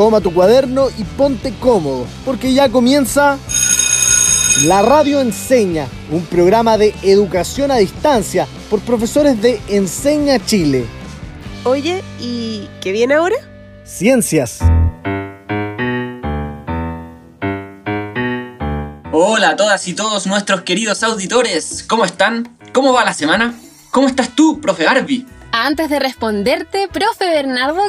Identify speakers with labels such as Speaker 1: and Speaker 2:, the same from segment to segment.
Speaker 1: Toma tu cuaderno y ponte cómodo, porque ya comienza La Radio Enseña, un programa de educación a distancia por profesores de Enseña Chile.
Speaker 2: Oye, ¿y qué viene ahora?
Speaker 1: Ciencias.
Speaker 3: Hola a todas y todos nuestros queridos auditores, ¿cómo están? ¿Cómo va la semana? ¿Cómo estás tú, profe Barbie?
Speaker 4: Antes de responderte, profe Bernardo,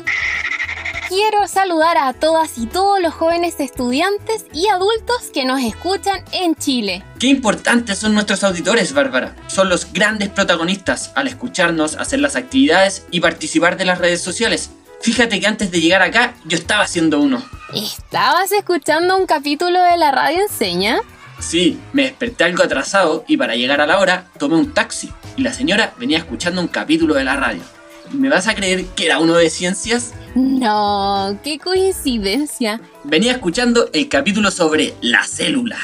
Speaker 4: quiero saludar a todas y todos los jóvenes estudiantes y adultos que nos escuchan en Chile.
Speaker 3: Qué importantes son nuestros auditores, Bárbara. Son los grandes protagonistas al escucharnos, hacer las actividades y participar de las redes sociales. Fíjate que antes de llegar acá yo estaba haciendo uno.
Speaker 4: ¿Estabas escuchando un capítulo de la radio enseña?
Speaker 3: Sí, me desperté algo atrasado y para llegar a la hora tomé un taxi y la señora venía escuchando un capítulo de la radio. ¿Me vas a creer que era uno de ciencias?
Speaker 4: No, qué coincidencia.
Speaker 3: Venía escuchando el capítulo sobre la célula.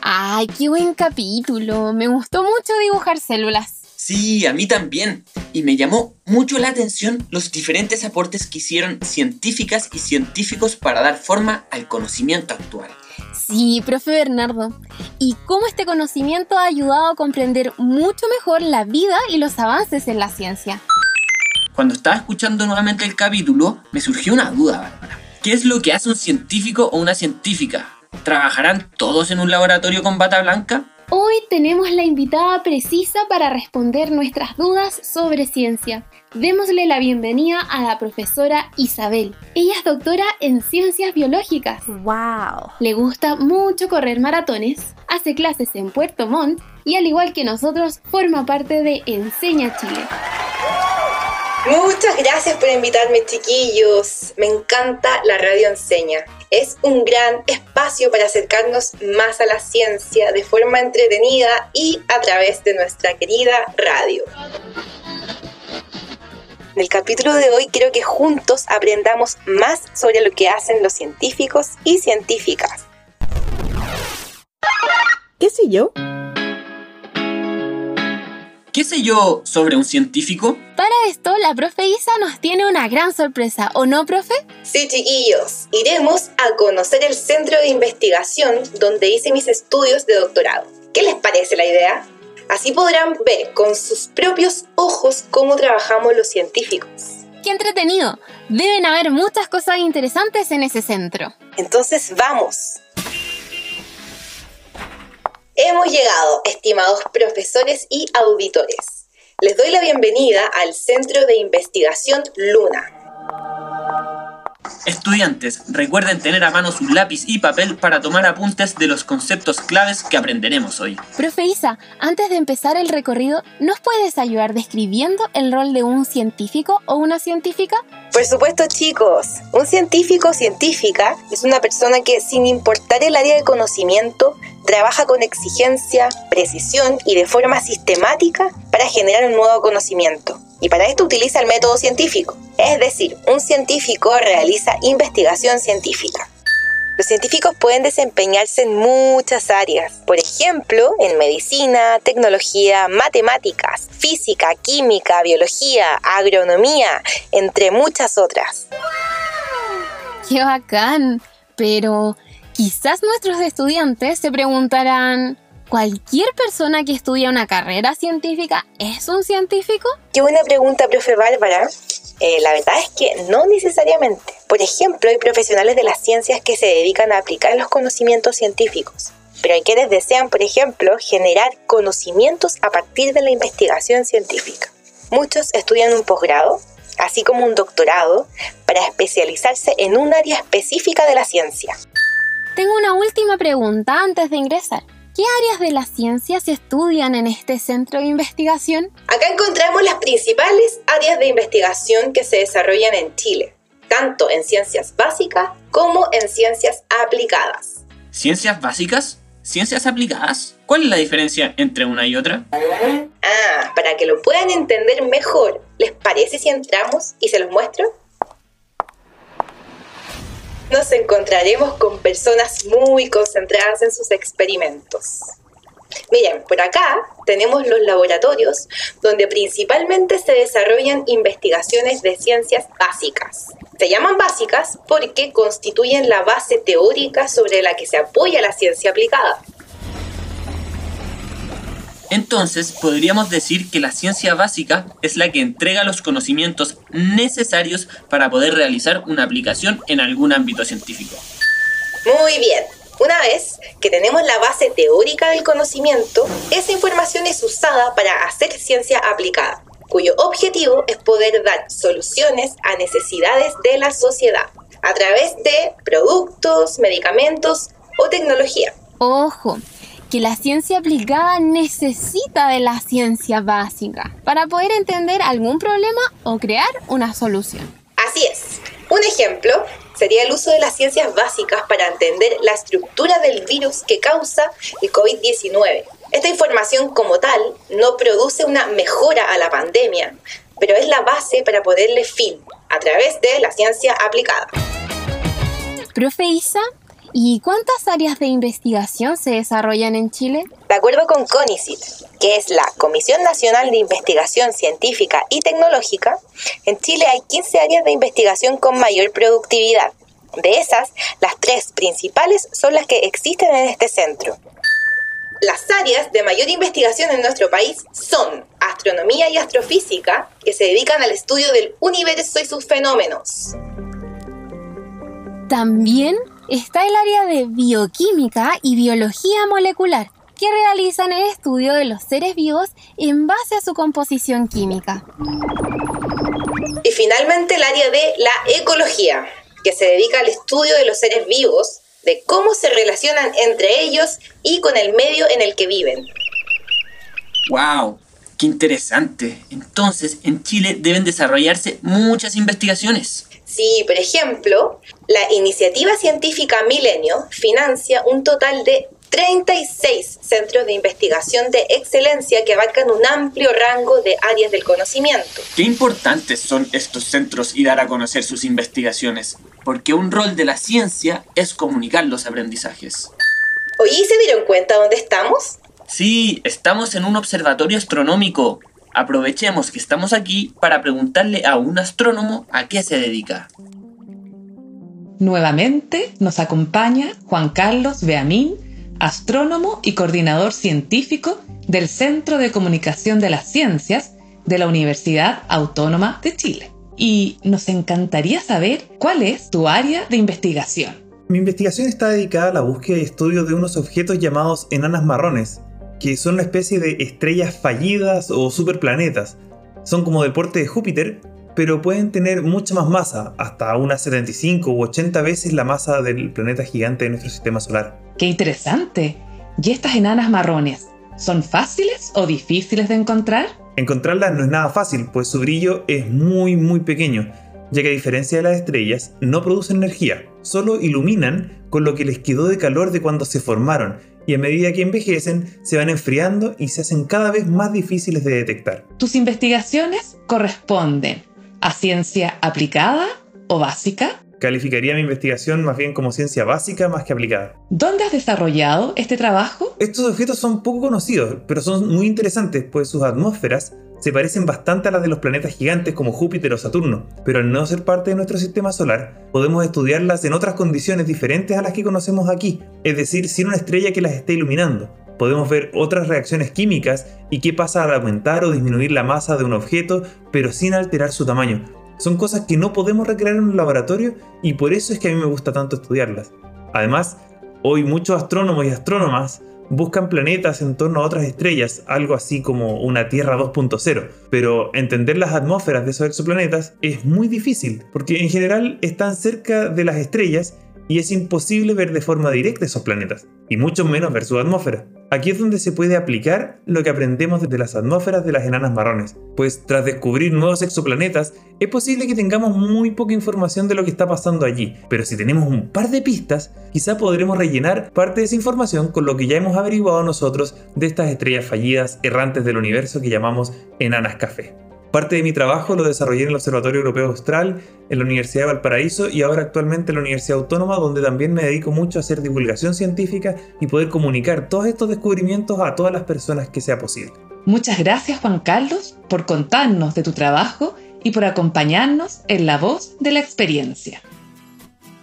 Speaker 4: Ay, qué buen capítulo. Me gustó mucho dibujar células.
Speaker 3: Sí, a mí también. Y me llamó mucho la atención los diferentes aportes que hicieron científicas y científicos para dar forma al conocimiento actual.
Speaker 4: Sí, profe Bernardo. Y cómo este conocimiento ha ayudado a comprender mucho mejor la vida y los avances en la ciencia.
Speaker 3: Cuando estaba escuchando nuevamente el capítulo, me surgió una duda, Bárbara. ¿Qué es lo que hace un científico o una científica? ¿Trabajarán todos en un laboratorio con bata blanca?
Speaker 4: Hoy tenemos la invitada precisa para responder nuestras dudas sobre ciencia. Démosle la bienvenida a la profesora Isabel. Ella es doctora en ciencias biológicas.
Speaker 2: ¡Wow!
Speaker 4: Le gusta mucho correr maratones, hace clases en Puerto Montt y al igual que nosotros forma parte de Enseña Chile.
Speaker 5: Muchas gracias por invitarme, chiquillos. Me encanta la radio enseña. Es un gran espacio para acercarnos más a la ciencia de forma entretenida y a través de nuestra querida radio. En el capítulo de hoy quiero que juntos aprendamos más sobre lo que hacen los científicos y científicas.
Speaker 2: ¿Qué sé yo?
Speaker 3: ¿Qué sé yo sobre un científico?
Speaker 4: Para esto, la profe Isa nos tiene una gran sorpresa, ¿o no, profe?
Speaker 5: Sí, chiquillos, iremos a conocer el centro de investigación donde hice mis estudios de doctorado. ¿Qué les parece la idea? Así podrán ver con sus propios ojos cómo trabajamos los científicos.
Speaker 4: ¡Qué entretenido! Deben haber muchas cosas interesantes en ese centro.
Speaker 5: Entonces vamos. Hemos llegado, estimados profesores y auditores. Les doy la bienvenida al Centro de Investigación Luna.
Speaker 3: Estudiantes, recuerden tener a mano su lápiz y papel para tomar apuntes de los conceptos claves que aprenderemos hoy.
Speaker 4: Profe Isa, antes de empezar el recorrido, ¿nos puedes ayudar describiendo el rol de un científico o una científica?
Speaker 5: Por supuesto, chicos, un científico o científica es una persona que, sin importar el área de conocimiento, trabaja con exigencia, precisión y de forma sistemática para generar un nuevo conocimiento. Y para esto utiliza el método científico. Es decir, un científico realiza investigación científica. Los científicos pueden desempeñarse en muchas áreas, por ejemplo, en medicina, tecnología, matemáticas, física, química, biología, agronomía, entre muchas otras.
Speaker 4: ¡Qué bacán! Pero quizás nuestros estudiantes se preguntarán, ¿cualquier persona que estudia una carrera científica es un científico?
Speaker 5: Qué buena pregunta, profe Bárbara. Eh, la verdad es que no necesariamente. Por ejemplo, hay profesionales de las ciencias que se dedican a aplicar los conocimientos científicos. Pero hay quienes desean, por ejemplo, generar conocimientos a partir de la investigación científica. Muchos estudian un posgrado, así como un doctorado, para especializarse en un área específica de la ciencia.
Speaker 4: Tengo una última pregunta antes de ingresar. ¿Qué áreas de la ciencia se estudian en este centro de investigación?
Speaker 5: Acá encontramos las principales áreas de investigación que se desarrollan en Chile, tanto en ciencias básicas como en ciencias aplicadas.
Speaker 3: ¿Ciencias básicas? ¿Ciencias aplicadas? ¿Cuál es la diferencia entre una y otra?
Speaker 5: Ah, para que lo puedan entender mejor, ¿les parece si entramos y se los muestro? Nos encontraremos con personas muy concentradas en sus experimentos. Miren, por acá tenemos los laboratorios donde principalmente se desarrollan investigaciones de ciencias básicas. Se llaman básicas porque constituyen la base teórica sobre la que se apoya la ciencia aplicada.
Speaker 3: Entonces, podríamos decir que la ciencia básica es la que entrega los conocimientos necesarios para poder realizar una aplicación en algún ámbito científico.
Speaker 5: Muy bien. Una vez que tenemos la base teórica del conocimiento, esa información es usada para hacer ciencia aplicada, cuyo objetivo es poder dar soluciones a necesidades de la sociedad a través de productos, medicamentos o tecnología.
Speaker 4: Ojo, que la ciencia aplicada necesita de la ciencia básica para poder entender algún problema o crear una solución.
Speaker 5: Así es. Un ejemplo sería el uso de las ciencias básicas para entender la estructura del virus que causa el COVID-19. Esta información como tal no produce una mejora a la pandemia, pero es la base para ponerle fin a través de la ciencia aplicada.
Speaker 4: Profe Isa, ¿Y cuántas áreas de investigación se desarrollan en Chile?
Speaker 5: De acuerdo con CONICIT, que es la Comisión Nacional de Investigación Científica y Tecnológica, en Chile hay 15 áreas de investigación con mayor productividad. De esas, las tres principales son las que existen en este centro. Las áreas de mayor investigación en nuestro país son astronomía y astrofísica, que se dedican al estudio del universo y sus fenómenos.
Speaker 4: También está el área de bioquímica y biología molecular, que realizan el estudio de los seres vivos en base a su composición química.
Speaker 5: Y finalmente el área de la ecología, que se dedica al estudio de los seres vivos, de cómo se relacionan entre ellos y con el medio en el que viven.
Speaker 3: ¡Wow! ¡Qué interesante! Entonces, en Chile deben desarrollarse muchas investigaciones.
Speaker 5: Sí, por ejemplo, la iniciativa científica Milenio financia un total de 36 centros de investigación de excelencia que abarcan un amplio rango de áreas del conocimiento.
Speaker 3: Qué importantes son estos centros y dar a conocer sus investigaciones, porque un rol de la ciencia es comunicar los aprendizajes.
Speaker 5: ¿Oí se dieron cuenta dónde estamos?
Speaker 3: Sí, estamos en un observatorio astronómico. Aprovechemos que estamos aquí para preguntarle a un astrónomo a qué se dedica.
Speaker 6: Nuevamente nos acompaña Juan Carlos Beamín, astrónomo y coordinador científico del Centro de Comunicación de las Ciencias de la Universidad Autónoma de Chile. Y nos encantaría saber cuál es tu área de investigación.
Speaker 7: Mi investigación está dedicada a la búsqueda y estudio de unos objetos llamados enanas marrones, que son una especie de estrellas fallidas o superplanetas. Son como deporte de Júpiter, pero pueden tener mucha más masa, hasta unas 75 u 80 veces la masa del planeta gigante de nuestro sistema solar.
Speaker 6: ¡Qué interesante! ¿Y estas enanas marrones son fáciles o difíciles de encontrar?
Speaker 7: Encontrarlas no es nada fácil, pues su brillo es muy muy pequeño, ya que a diferencia de las estrellas, no producen energía, solo iluminan con lo que les quedó de calor de cuando se formaron, y a medida que envejecen se van enfriando y se hacen cada vez más difíciles de detectar.
Speaker 6: ¿Tus investigaciones corresponden a ciencia aplicada o básica?
Speaker 7: Calificaría mi investigación más bien como ciencia básica más que aplicada.
Speaker 6: ¿Dónde has desarrollado este trabajo?
Speaker 7: Estos objetos son poco conocidos, pero son muy interesantes, pues sus atmósferas se parecen bastante a las de los planetas gigantes como Júpiter o Saturno, pero al no ser parte de nuestro sistema solar, podemos estudiarlas en otras condiciones diferentes a las que conocemos aquí, es decir, sin una estrella que las esté iluminando. Podemos ver otras reacciones químicas y qué pasa al aumentar o disminuir la masa de un objeto, pero sin alterar su tamaño. Son cosas que no podemos recrear en un laboratorio y por eso es que a mí me gusta tanto estudiarlas. Además, hoy muchos astrónomos y astrónomas buscan planetas en torno a otras estrellas, algo así como una Tierra 2.0, pero entender las atmósferas de esos exoplanetas es muy difícil, porque en general están cerca de las estrellas y es imposible ver de forma directa esos planetas, y mucho menos ver su atmósfera. Aquí es donde se puede aplicar lo que aprendemos desde las atmósferas de las enanas marrones, pues tras descubrir nuevos exoplanetas, es posible que tengamos muy poca información de lo que está pasando allí, pero si tenemos un par de pistas, quizá podremos rellenar parte de esa información con lo que ya hemos averiguado nosotros de estas estrellas fallidas errantes del universo que llamamos enanas café. Parte de mi trabajo lo desarrollé en el Observatorio Europeo Austral, en la Universidad de Valparaíso y ahora actualmente en la Universidad Autónoma, donde también me dedico mucho a hacer divulgación científica y poder comunicar todos estos descubrimientos a todas las personas que sea posible.
Speaker 6: Muchas gracias Juan Carlos por contarnos de tu trabajo y por acompañarnos en la voz de la experiencia.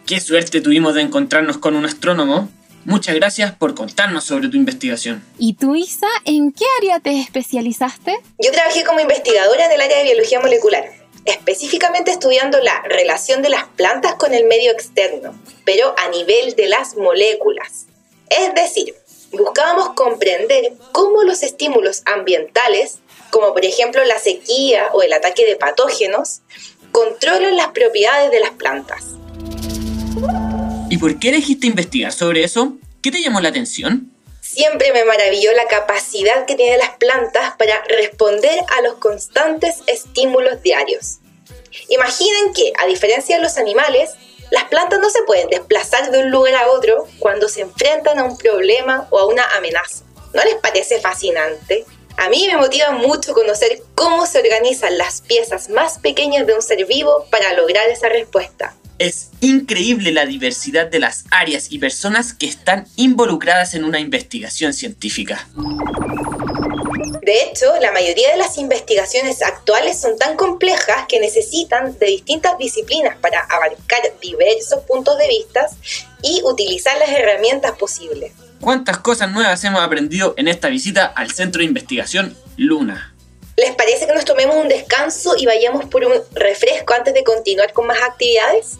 Speaker 3: Qué suerte tuvimos de encontrarnos con un astrónomo. Muchas gracias por contarnos sobre tu investigación.
Speaker 4: ¿Y tú, Isa, en qué área te especializaste?
Speaker 5: Yo trabajé como investigadora en el área de biología molecular, específicamente estudiando la relación de las plantas con el medio externo, pero a nivel de las moléculas. Es decir, buscábamos comprender cómo los estímulos ambientales, como por ejemplo la sequía o el ataque de patógenos, controlan las propiedades de las plantas.
Speaker 3: ¿Y por qué elegiste investigar sobre eso? ¿Qué te llamó la atención?
Speaker 5: Siempre me maravilló la capacidad que tienen las plantas para responder a los constantes estímulos diarios. Imaginen que, a diferencia de los animales, las plantas no se pueden desplazar de un lugar a otro cuando se enfrentan a un problema o a una amenaza. ¿No les parece fascinante? A mí me motiva mucho conocer cómo se organizan las piezas más pequeñas de un ser vivo para lograr esa respuesta.
Speaker 3: Es increíble la diversidad de las áreas y personas que están involucradas en una investigación científica.
Speaker 5: De hecho, la mayoría de las investigaciones actuales son tan complejas que necesitan de distintas disciplinas para abarcar diversos puntos de vista y utilizar las herramientas posibles.
Speaker 3: ¿Cuántas cosas nuevas hemos aprendido en esta visita al Centro de Investigación Luna?
Speaker 5: ¿Les parece que nos tomemos un descanso y vayamos por un refresco antes de continuar con más actividades?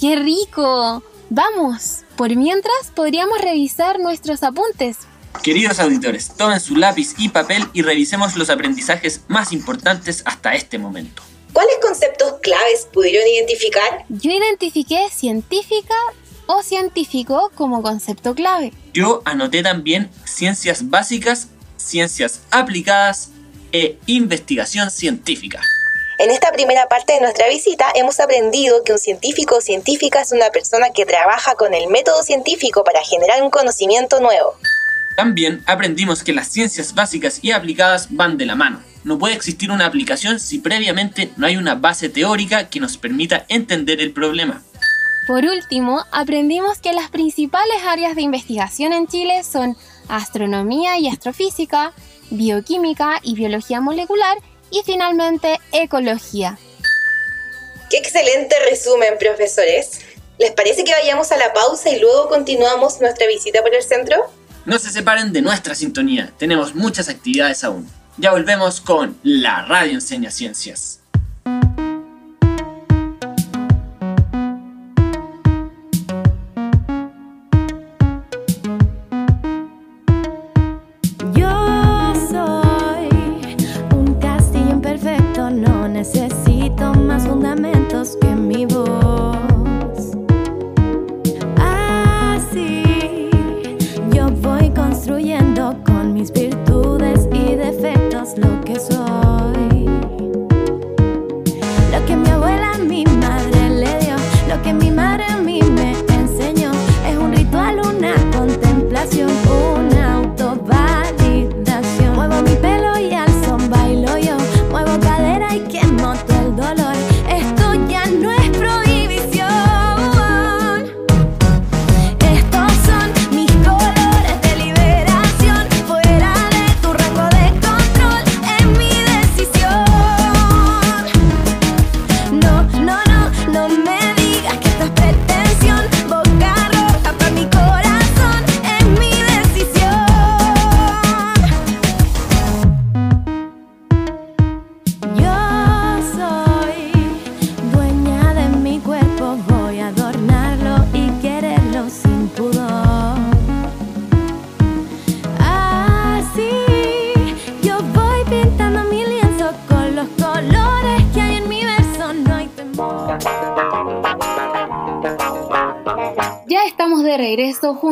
Speaker 4: ¡Qué rico! Vamos, por mientras podríamos revisar nuestros apuntes.
Speaker 3: Queridos auditores, tomen su lápiz y papel y revisemos los aprendizajes más importantes hasta este momento.
Speaker 5: ¿Cuáles conceptos claves pudieron identificar?
Speaker 4: Yo identifiqué científica o científico como concepto clave.
Speaker 3: Yo anoté también ciencias básicas, ciencias aplicadas e investigación científica.
Speaker 5: En esta primera parte de nuestra visita hemos aprendido que un científico o científica es una persona que trabaja con el método científico para generar un conocimiento nuevo.
Speaker 3: También aprendimos que las ciencias básicas y aplicadas van de la mano. No puede existir una aplicación si previamente no hay una base teórica que nos permita entender el problema.
Speaker 4: Por último, aprendimos que las principales áreas de investigación en Chile son astronomía y astrofísica, bioquímica y biología molecular y finalmente ecología.
Speaker 5: ¡Qué excelente resumen, profesores! ¿Les parece que vayamos a la pausa y luego continuamos nuestra visita por el centro?
Speaker 3: No se separen de nuestra sintonía, tenemos muchas actividades aún. Ya volvemos con La Radio Enseña Ciencias.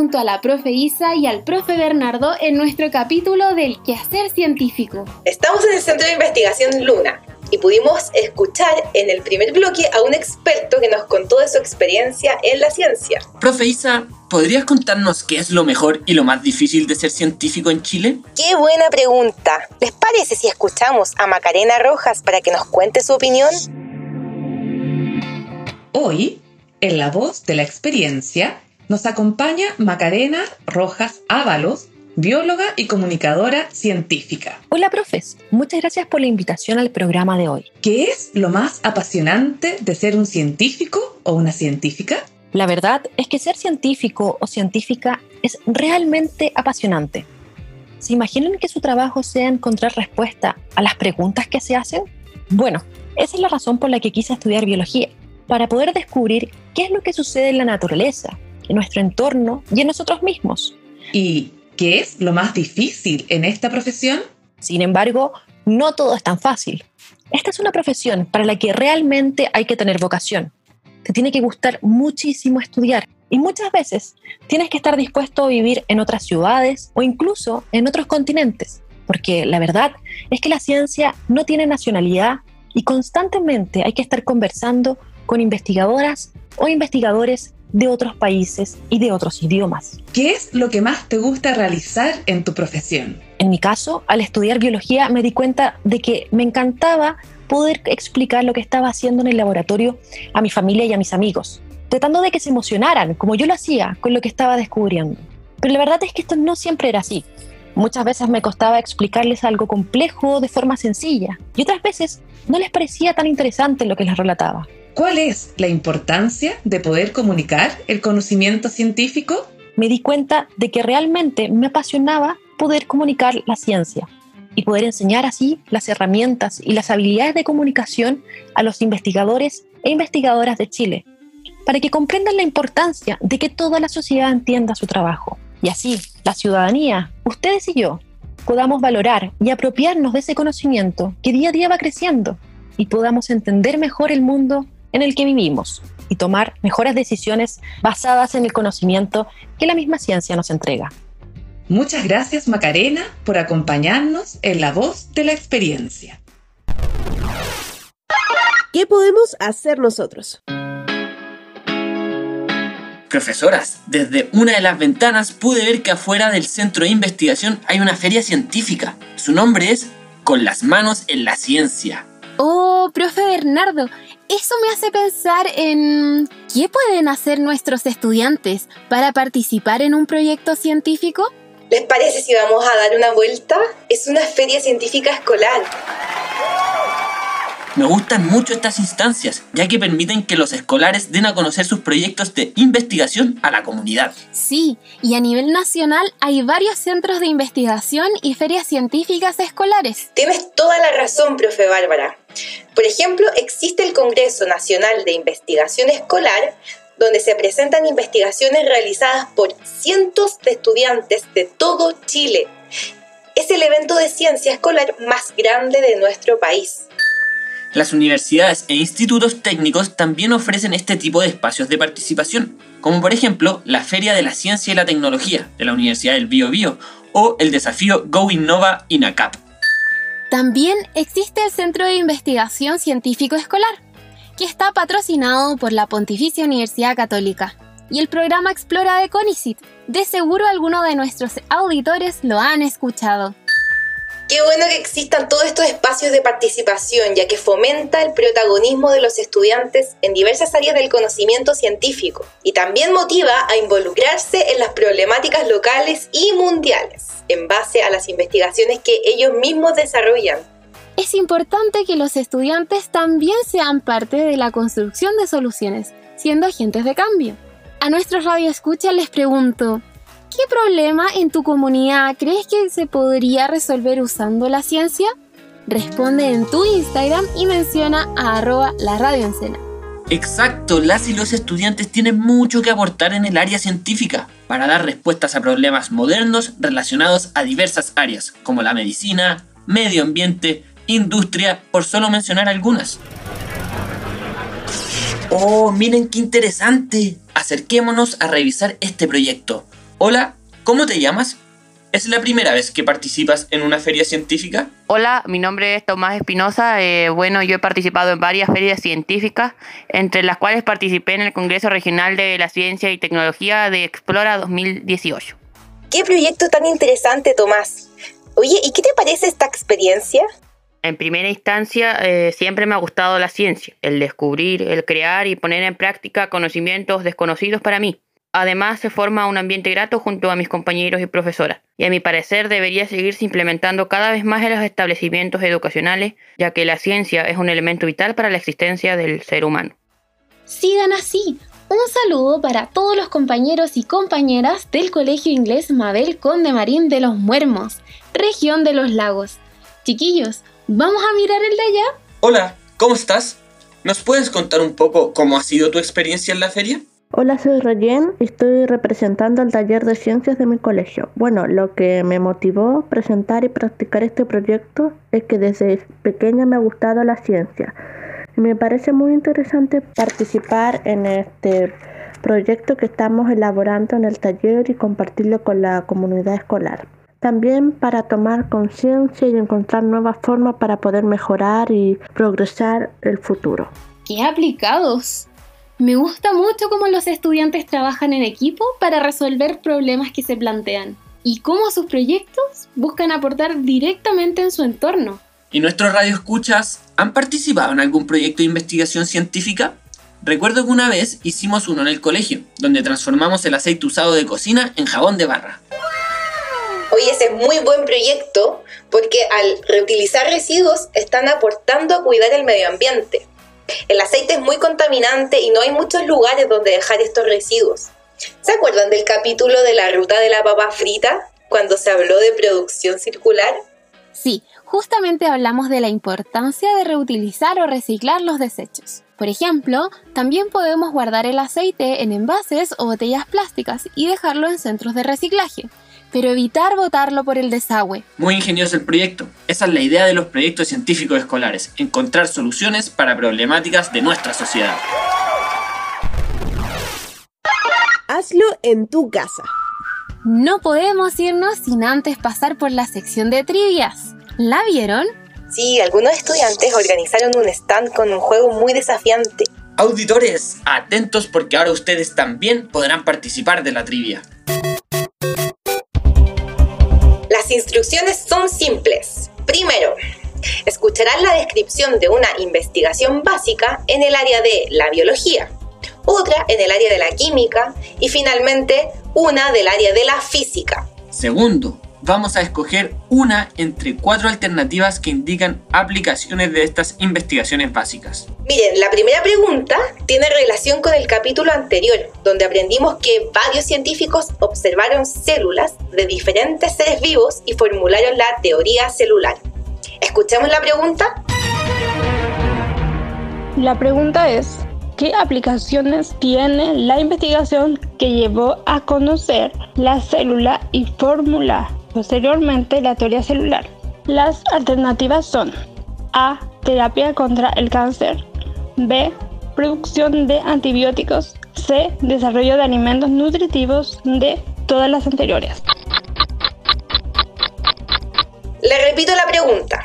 Speaker 4: Junto a la profe Isa y al profe Bernardo en nuestro capítulo del quehacer científico.
Speaker 5: Estamos en el Centro de Investigación Luna y pudimos escuchar en el primer bloque a un experto que nos contó de su experiencia en la ciencia.
Speaker 3: Profe Isa, ¿podrías contarnos qué es lo mejor y lo más difícil de ser científico en Chile?
Speaker 5: Qué buena pregunta. ¿Les parece si escuchamos a Macarena Rojas para que nos cuente su opinión?
Speaker 6: Hoy, en La Voz de la Experiencia, nos acompaña Macarena Rojas Ábalos, bióloga y comunicadora científica.
Speaker 8: Hola, profes. Muchas gracias por la invitación al programa de hoy.
Speaker 6: ¿Qué es lo más apasionante de ser un científico o una científica?
Speaker 8: La verdad es que ser científico o científica es realmente apasionante. ¿Se imaginan que su trabajo sea encontrar respuesta a las preguntas que se hacen? Bueno, esa es la razón por la que quise estudiar biología, para poder descubrir qué es lo que sucede en la naturaleza, en nuestro entorno y en nosotros mismos.
Speaker 6: ¿Y qué es lo más difícil en esta profesión?
Speaker 8: Sin embargo, no todo es tan fácil. Esta es una profesión para la que realmente hay que tener vocación. Te tiene que gustar muchísimo estudiar y muchas veces tienes que estar dispuesto a vivir en otras ciudades o incluso en otros continentes, porque la verdad es que la ciencia no tiene nacionalidad y constantemente hay que estar conversando con investigadoras o investigadores de otros países y de otros idiomas.
Speaker 6: ¿Qué es lo que más te gusta realizar en tu profesión?
Speaker 8: En mi caso, al estudiar biología me di cuenta de que me encantaba poder explicar lo que estaba haciendo en el laboratorio a mi familia y a mis amigos, tratando de que se emocionaran, como yo lo hacía, con lo que estaba descubriendo. Pero la verdad es que esto no siempre era así. Muchas veces me costaba explicarles algo complejo de forma sencilla y otras veces no les parecía tan interesante lo que les relataba.
Speaker 6: ¿Cuál es la importancia de poder comunicar el conocimiento científico?
Speaker 8: Me di cuenta de que realmente me apasionaba poder comunicar la ciencia y poder enseñar así las herramientas y las habilidades de comunicación a los investigadores e investigadoras de Chile, para que comprendan la importancia de que toda la sociedad entienda su trabajo. Y así, la ciudadanía, ustedes y yo, podamos valorar y apropiarnos de ese conocimiento que día a día va creciendo y podamos entender mejor el mundo en el que vivimos y tomar mejores decisiones basadas en el conocimiento que la misma ciencia nos entrega.
Speaker 6: Muchas gracias Macarena por acompañarnos en La Voz de la Experiencia.
Speaker 2: ¿Qué podemos hacer nosotros?
Speaker 3: Profesoras, desde una de las ventanas pude ver que afuera del centro de investigación hay una feria científica. Su nombre es Con las manos en la ciencia.
Speaker 4: Oh, profe Bernardo, eso me hace pensar en qué pueden hacer nuestros estudiantes para participar en un proyecto científico.
Speaker 5: ¿Les parece si vamos a dar una vuelta? Es una feria científica escolar.
Speaker 3: Me gustan mucho estas instancias, ya que permiten que los escolares den a conocer sus proyectos de investigación a la comunidad.
Speaker 4: Sí, y a nivel nacional hay varios centros de investigación y ferias científicas escolares.
Speaker 5: Tienes toda la razón, profe Bárbara. Por ejemplo, existe el Congreso Nacional de Investigación Escolar, donde se presentan investigaciones realizadas por cientos de estudiantes de todo Chile. Es el evento de ciencia escolar más grande de nuestro país.
Speaker 3: Las universidades e institutos técnicos también ofrecen este tipo de espacios de participación, como por ejemplo la Feria de la Ciencia y la Tecnología de la Universidad del Bio Bio o el desafío Go Innova INACAP.
Speaker 4: También existe el Centro de Investigación Científico Escolar, que está patrocinado por la Pontificia Universidad Católica, y el programa Explora de CONICIT. De seguro algunos de nuestros auditores lo han escuchado.
Speaker 5: Qué bueno que existan todos estos espacios de participación, ya que fomenta el protagonismo de los estudiantes en diversas áreas del conocimiento científico y también motiva a involucrarse en las problemáticas locales y mundiales, en base a las investigaciones que ellos mismos desarrollan.
Speaker 4: Es importante que los estudiantes también sean parte de la construcción de soluciones, siendo agentes de cambio. A nuestros radioescuchas les pregunto, ¿Qué problema en tu comunidad crees que se podría resolver usando la ciencia? Responde en tu Instagram y menciona a arroba la radio
Speaker 3: Exacto, las y los estudiantes tienen mucho que aportar en el área científica para dar respuestas a problemas modernos relacionados a diversas áreas, como la medicina, medio ambiente, industria, por solo mencionar algunas. Oh, miren qué interesante. Acerquémonos a revisar este proyecto. Hola, ¿cómo te llamas? ¿Es la primera vez que participas en una feria científica?
Speaker 9: Hola, mi nombre es Tomás Espinosa. Eh, bueno, yo he participado en varias ferias científicas, entre las cuales participé en el Congreso Regional de la Ciencia y Tecnología de Explora 2018.
Speaker 5: ¡Qué proyecto tan interesante, Tomás! Oye, ¿y qué te parece esta experiencia?
Speaker 9: En primera instancia, eh, siempre me ha gustado la ciencia, el descubrir, el crear y poner en práctica conocimientos desconocidos para mí. Además, se forma un ambiente grato junto a mis compañeros y profesoras, y a mi parecer debería seguirse implementando cada vez más en los establecimientos educacionales, ya que la ciencia es un elemento vital para la existencia del ser humano.
Speaker 4: Sigan así. Un saludo para todos los compañeros y compañeras del Colegio Inglés Mabel Conde Marín de los Muermos, región de los lagos. Chiquillos, ¿vamos a mirar el de allá?
Speaker 3: Hola, ¿cómo estás? ¿Nos puedes contar un poco cómo ha sido tu experiencia en la feria?
Speaker 10: Hola, soy Rayen y estoy representando al taller de ciencias de mi colegio. Bueno, lo que me motivó presentar y practicar este proyecto es que desde pequeña me ha gustado la ciencia. Y me parece muy interesante participar en este proyecto que estamos elaborando en el taller y compartirlo con la comunidad escolar. También para tomar conciencia y encontrar nuevas formas para poder mejorar y progresar el futuro.
Speaker 4: ¡Qué aplicados! Me gusta mucho cómo los estudiantes trabajan en equipo para resolver problemas que se plantean y cómo sus proyectos buscan aportar directamente en su entorno.
Speaker 3: ¿Y nuestros radioescuchas han participado en algún proyecto de investigación científica? Recuerdo que una vez hicimos uno en el colegio, donde transformamos el aceite usado de cocina en jabón de barra.
Speaker 5: Oye, ese es muy buen proyecto porque al reutilizar residuos están aportando a cuidar el medio ambiente. El aceite es muy contaminante y no hay muchos lugares donde dejar estos residuos. ¿Se acuerdan del capítulo de la ruta de la papa frita cuando se habló de producción circular?
Speaker 4: Sí, justamente hablamos de la importancia de reutilizar o reciclar los desechos. Por ejemplo, también podemos guardar el aceite en envases o botellas plásticas y dejarlo en centros de reciclaje pero evitar botarlo por el desagüe.
Speaker 3: Muy ingenioso el proyecto. Esa es la idea de los proyectos científicos escolares, encontrar soluciones para problemáticas de nuestra sociedad.
Speaker 2: Hazlo en tu casa.
Speaker 4: No podemos irnos sin antes pasar por la sección de trivias. ¿La vieron?
Speaker 5: Sí, algunos estudiantes organizaron un stand con un juego muy desafiante.
Speaker 3: Auditores, atentos porque ahora ustedes también podrán participar de la trivia.
Speaker 5: Las instrucciones son simples. Primero, escucharán la descripción de una investigación básica en el área de la biología, otra en el área de la química y finalmente una del área de la física.
Speaker 3: Segundo, vamos a escoger una entre cuatro alternativas que indican aplicaciones de estas investigaciones básicas.
Speaker 5: Miren, la primera pregunta tiene relación con el capítulo anterior, donde aprendimos que varios científicos observaron células de diferentes seres vivos y formularon la teoría celular. ¿Escuchamos la pregunta?
Speaker 11: La pregunta es, ¿qué aplicaciones tiene la investigación que llevó a conocer la célula y formular posteriormente la teoría celular? Las alternativas son A. Terapia contra el cáncer. B. Producción de antibióticos. C. Desarrollo de alimentos nutritivos. D. Todas las anteriores.
Speaker 5: Le repito la pregunta.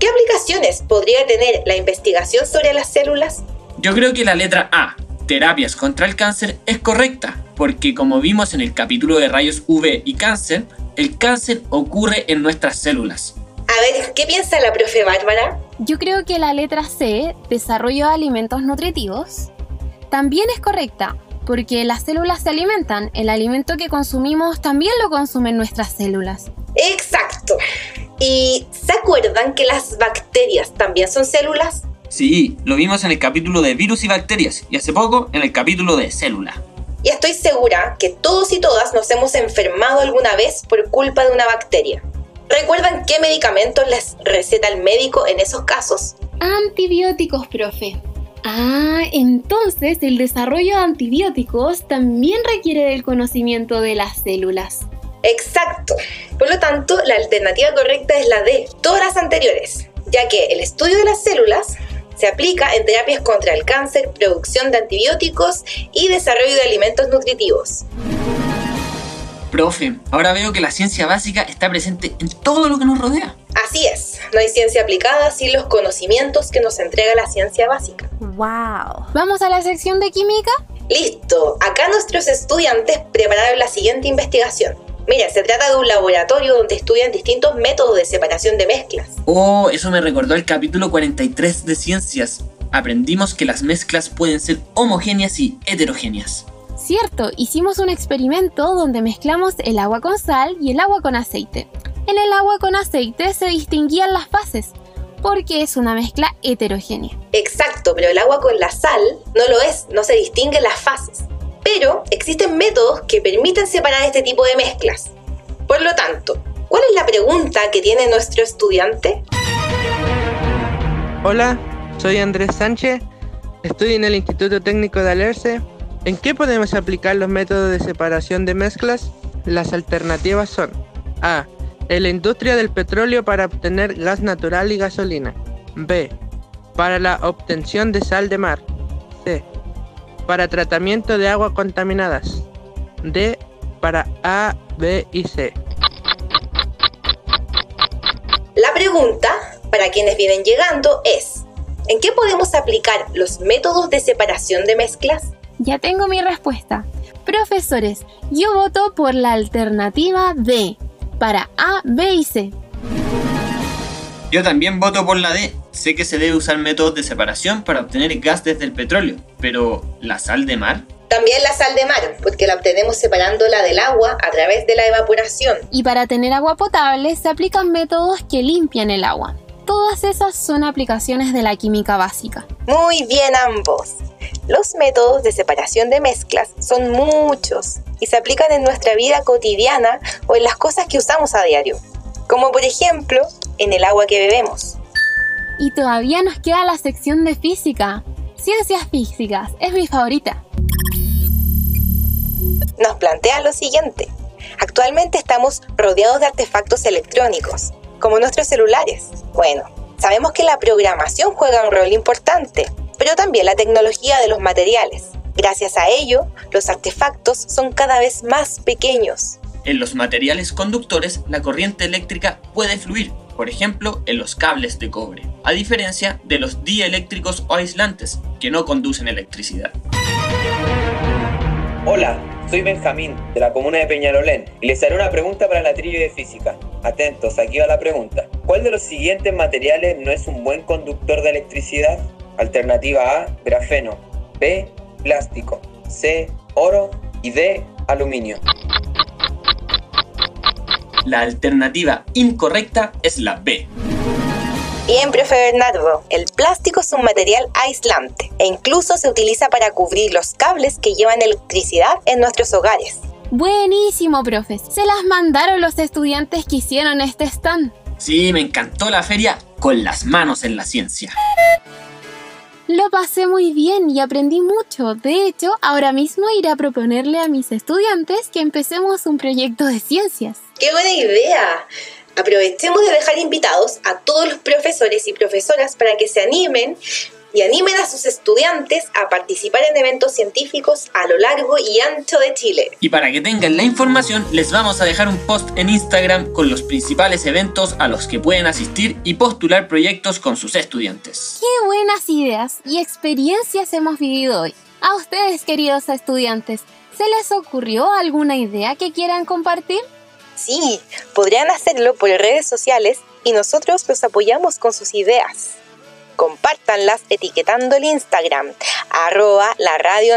Speaker 5: ¿Qué aplicaciones podría tener la investigación sobre las células?
Speaker 3: Yo creo que la letra A, terapias contra el cáncer, es correcta, porque como vimos en el capítulo de rayos UV y cáncer, el cáncer ocurre en nuestras células.
Speaker 5: A ver, ¿qué piensa la profe Bárbara?
Speaker 4: Yo creo que la letra C, desarrollo de alimentos nutritivos, también es correcta, porque las células se alimentan, el alimento que consumimos también lo consumen nuestras células.
Speaker 5: Exacto. ¿Y se acuerdan que las bacterias también son células?
Speaker 3: Sí, lo vimos en el capítulo de virus y bacterias y hace poco en el capítulo de célula.
Speaker 5: Y estoy segura que todos y todas nos hemos enfermado alguna vez por culpa de una bacteria. ¿Recuerdan qué medicamentos les receta el médico en esos casos?
Speaker 4: Antibióticos, profe. Ah, entonces el desarrollo de antibióticos también requiere del conocimiento de las células.
Speaker 5: Exacto. Por lo tanto, la alternativa correcta es la D, todas las anteriores, ya que el estudio de las células se aplica en terapias contra el cáncer, producción de antibióticos y desarrollo de alimentos nutritivos.
Speaker 3: Profe, ahora veo que la ciencia básica está presente en todo lo que nos rodea.
Speaker 5: Así es, no hay ciencia aplicada sin los conocimientos que nos entrega la ciencia básica.
Speaker 4: ¡Wow! ¿Vamos a la sección de química?
Speaker 5: Listo, acá nuestros estudiantes prepararon la siguiente investigación. Mira, se trata de un laboratorio donde estudian distintos métodos de separación de mezclas.
Speaker 3: Oh, eso me recordó el capítulo 43 de ciencias. Aprendimos que las mezclas pueden ser homogéneas y heterogéneas.
Speaker 4: Cierto, hicimos un experimento donde mezclamos el agua con sal y el agua con aceite. En el agua con aceite se distinguían las fases, porque es una mezcla heterogénea.
Speaker 5: Exacto, pero el agua con la sal no lo es, no se distinguen las fases. Pero existen métodos que permiten separar este tipo de mezclas. Por lo tanto, ¿cuál es la pregunta que tiene nuestro estudiante?
Speaker 12: Hola, soy Andrés Sánchez, estudio en el Instituto Técnico de Alerce. ¿En qué podemos aplicar los métodos de separación de mezclas? Las alternativas son A. En la industria del petróleo para obtener gas natural y gasolina. B. Para la obtención de sal de mar. C. Para tratamiento de aguas contaminadas. D. Para A, B y C.
Speaker 5: La pregunta, para quienes vienen llegando, es, ¿en qué podemos aplicar los métodos de separación de mezclas?
Speaker 4: Ya tengo mi respuesta. Profesores, yo voto por la alternativa D, para A, B y C.
Speaker 3: Yo también voto por la D. Sé que se debe usar métodos de separación para obtener gas desde el petróleo, pero ¿la sal de mar?
Speaker 5: También la sal de mar, porque la obtenemos separándola del agua a través de la evaporación.
Speaker 4: Y para tener agua potable se aplican métodos que limpian el agua. Todas esas son aplicaciones de la química básica.
Speaker 5: Muy bien ambos. Los métodos de separación de mezclas son muchos y se aplican en nuestra vida cotidiana o en las cosas que usamos a diario, como por ejemplo en el agua que bebemos.
Speaker 4: Y todavía nos queda la sección de física. Ciencias físicas es mi favorita.
Speaker 5: Nos plantea lo siguiente. Actualmente estamos rodeados de artefactos electrónicos, como nuestros celulares. Bueno, sabemos que la programación juega un rol importante, pero también la tecnología de los materiales. Gracias a ello, los artefactos son cada vez más pequeños.
Speaker 3: En los materiales conductores, la corriente eléctrica puede fluir, por ejemplo, en los cables de cobre, a diferencia de los dieléctricos o aislantes, que no conducen electricidad.
Speaker 13: Hola, soy Benjamín, de la comuna de Peñalolén, y les haré una pregunta para la trivia de física. Atentos, aquí va la pregunta. ¿Cuál de los siguientes materiales no es un buen conductor de electricidad? Alternativa A, grafeno. B, plástico. C, oro. Y D, aluminio.
Speaker 3: La alternativa incorrecta es la B.
Speaker 5: Bien, profe Bernardo, el plástico es un material aislante e incluso se utiliza para cubrir los cables que llevan electricidad en nuestros hogares.
Speaker 4: Buenísimo, profe. Se las mandaron los estudiantes que hicieron este stand.
Speaker 3: Sí, me encantó la feria con las manos en la ciencia.
Speaker 4: Lo pasé muy bien y aprendí mucho. De hecho, ahora mismo iré a proponerle a mis estudiantes que empecemos un proyecto de ciencias.
Speaker 5: ¡Qué buena idea! Aprovechemos de dejar invitados a todos los profesores y profesoras para que se animen y animen a sus estudiantes a participar en eventos científicos a lo largo y ancho de Chile.
Speaker 3: Y para que tengan la información, les vamos a dejar un post en Instagram con los principales eventos a los que pueden asistir y postular proyectos con sus estudiantes.
Speaker 4: ¡Qué buenas ideas y experiencias hemos vivido hoy! A ustedes, queridos estudiantes, ¿se les ocurrió alguna idea que quieran compartir?
Speaker 5: Sí, podrían hacerlo por redes sociales y nosotros los apoyamos con sus ideas. Compártanlas etiquetando el Instagram, arroba la radio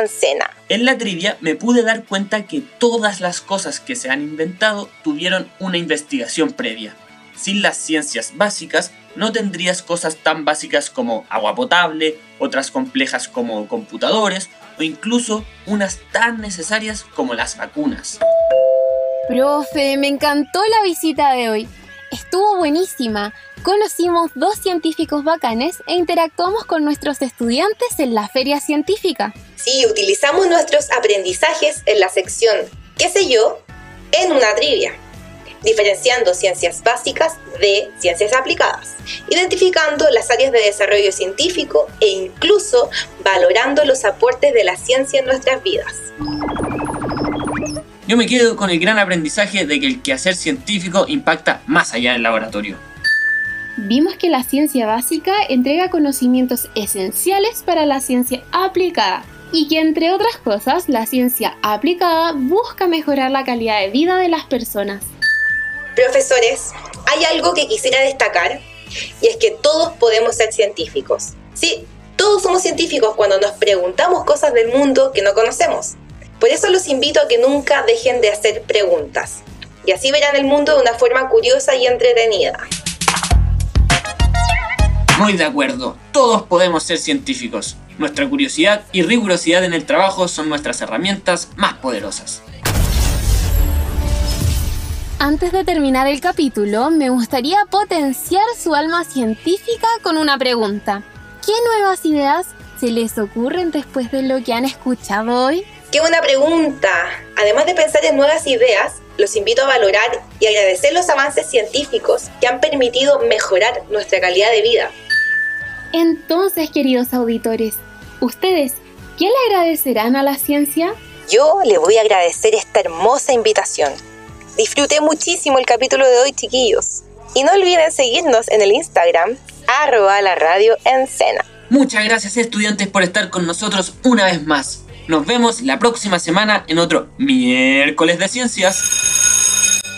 Speaker 3: En la trivia me pude dar cuenta que todas las cosas que se han inventado tuvieron una investigación previa. Sin las ciencias básicas no tendrías cosas tan básicas como agua potable, otras complejas como computadores o incluso unas tan necesarias como las vacunas.
Speaker 4: Profe, me encantó la visita de hoy. Estuvo buenísima. Conocimos dos científicos bacanes e interactuamos con nuestros estudiantes en la feria científica.
Speaker 5: Sí, utilizamos nuestros aprendizajes en la sección ¿Qué sé yo? en una trivia, diferenciando ciencias básicas de ciencias aplicadas, identificando las áreas de desarrollo científico e incluso valorando los aportes de la ciencia en nuestras vidas.
Speaker 3: Yo me quedo con el gran aprendizaje de que el quehacer científico impacta más allá del laboratorio.
Speaker 4: Vimos que la ciencia básica entrega conocimientos esenciales para la ciencia aplicada y que entre otras cosas la ciencia aplicada busca mejorar la calidad de vida de las personas.
Speaker 5: Profesores, hay algo que quisiera destacar y es que todos podemos ser científicos. Sí, todos somos científicos cuando nos preguntamos cosas del mundo que no conocemos. Por eso los invito a que nunca dejen de hacer preguntas. Y así verán el mundo de una forma curiosa y entretenida.
Speaker 3: Muy de acuerdo, todos podemos ser científicos. Nuestra curiosidad y rigurosidad en el trabajo son nuestras herramientas más poderosas.
Speaker 4: Antes de terminar el capítulo, me gustaría potenciar su alma científica con una pregunta. ¿Qué nuevas ideas se les ocurren después de lo que han escuchado hoy?
Speaker 5: ¡Qué buena pregunta! Además de pensar en nuevas ideas, los invito a valorar y agradecer los avances científicos que han permitido mejorar nuestra calidad de vida.
Speaker 4: Entonces, queridos auditores, ¿ustedes qué le agradecerán a la ciencia?
Speaker 5: Yo le voy a agradecer esta hermosa invitación. Disfruté muchísimo el capítulo de hoy, chiquillos. Y no olviden seguirnos en el Instagram, arroba la radio en cena.
Speaker 3: Muchas gracias estudiantes por estar con nosotros una vez más. Nos vemos la próxima semana en otro miércoles de ciencias.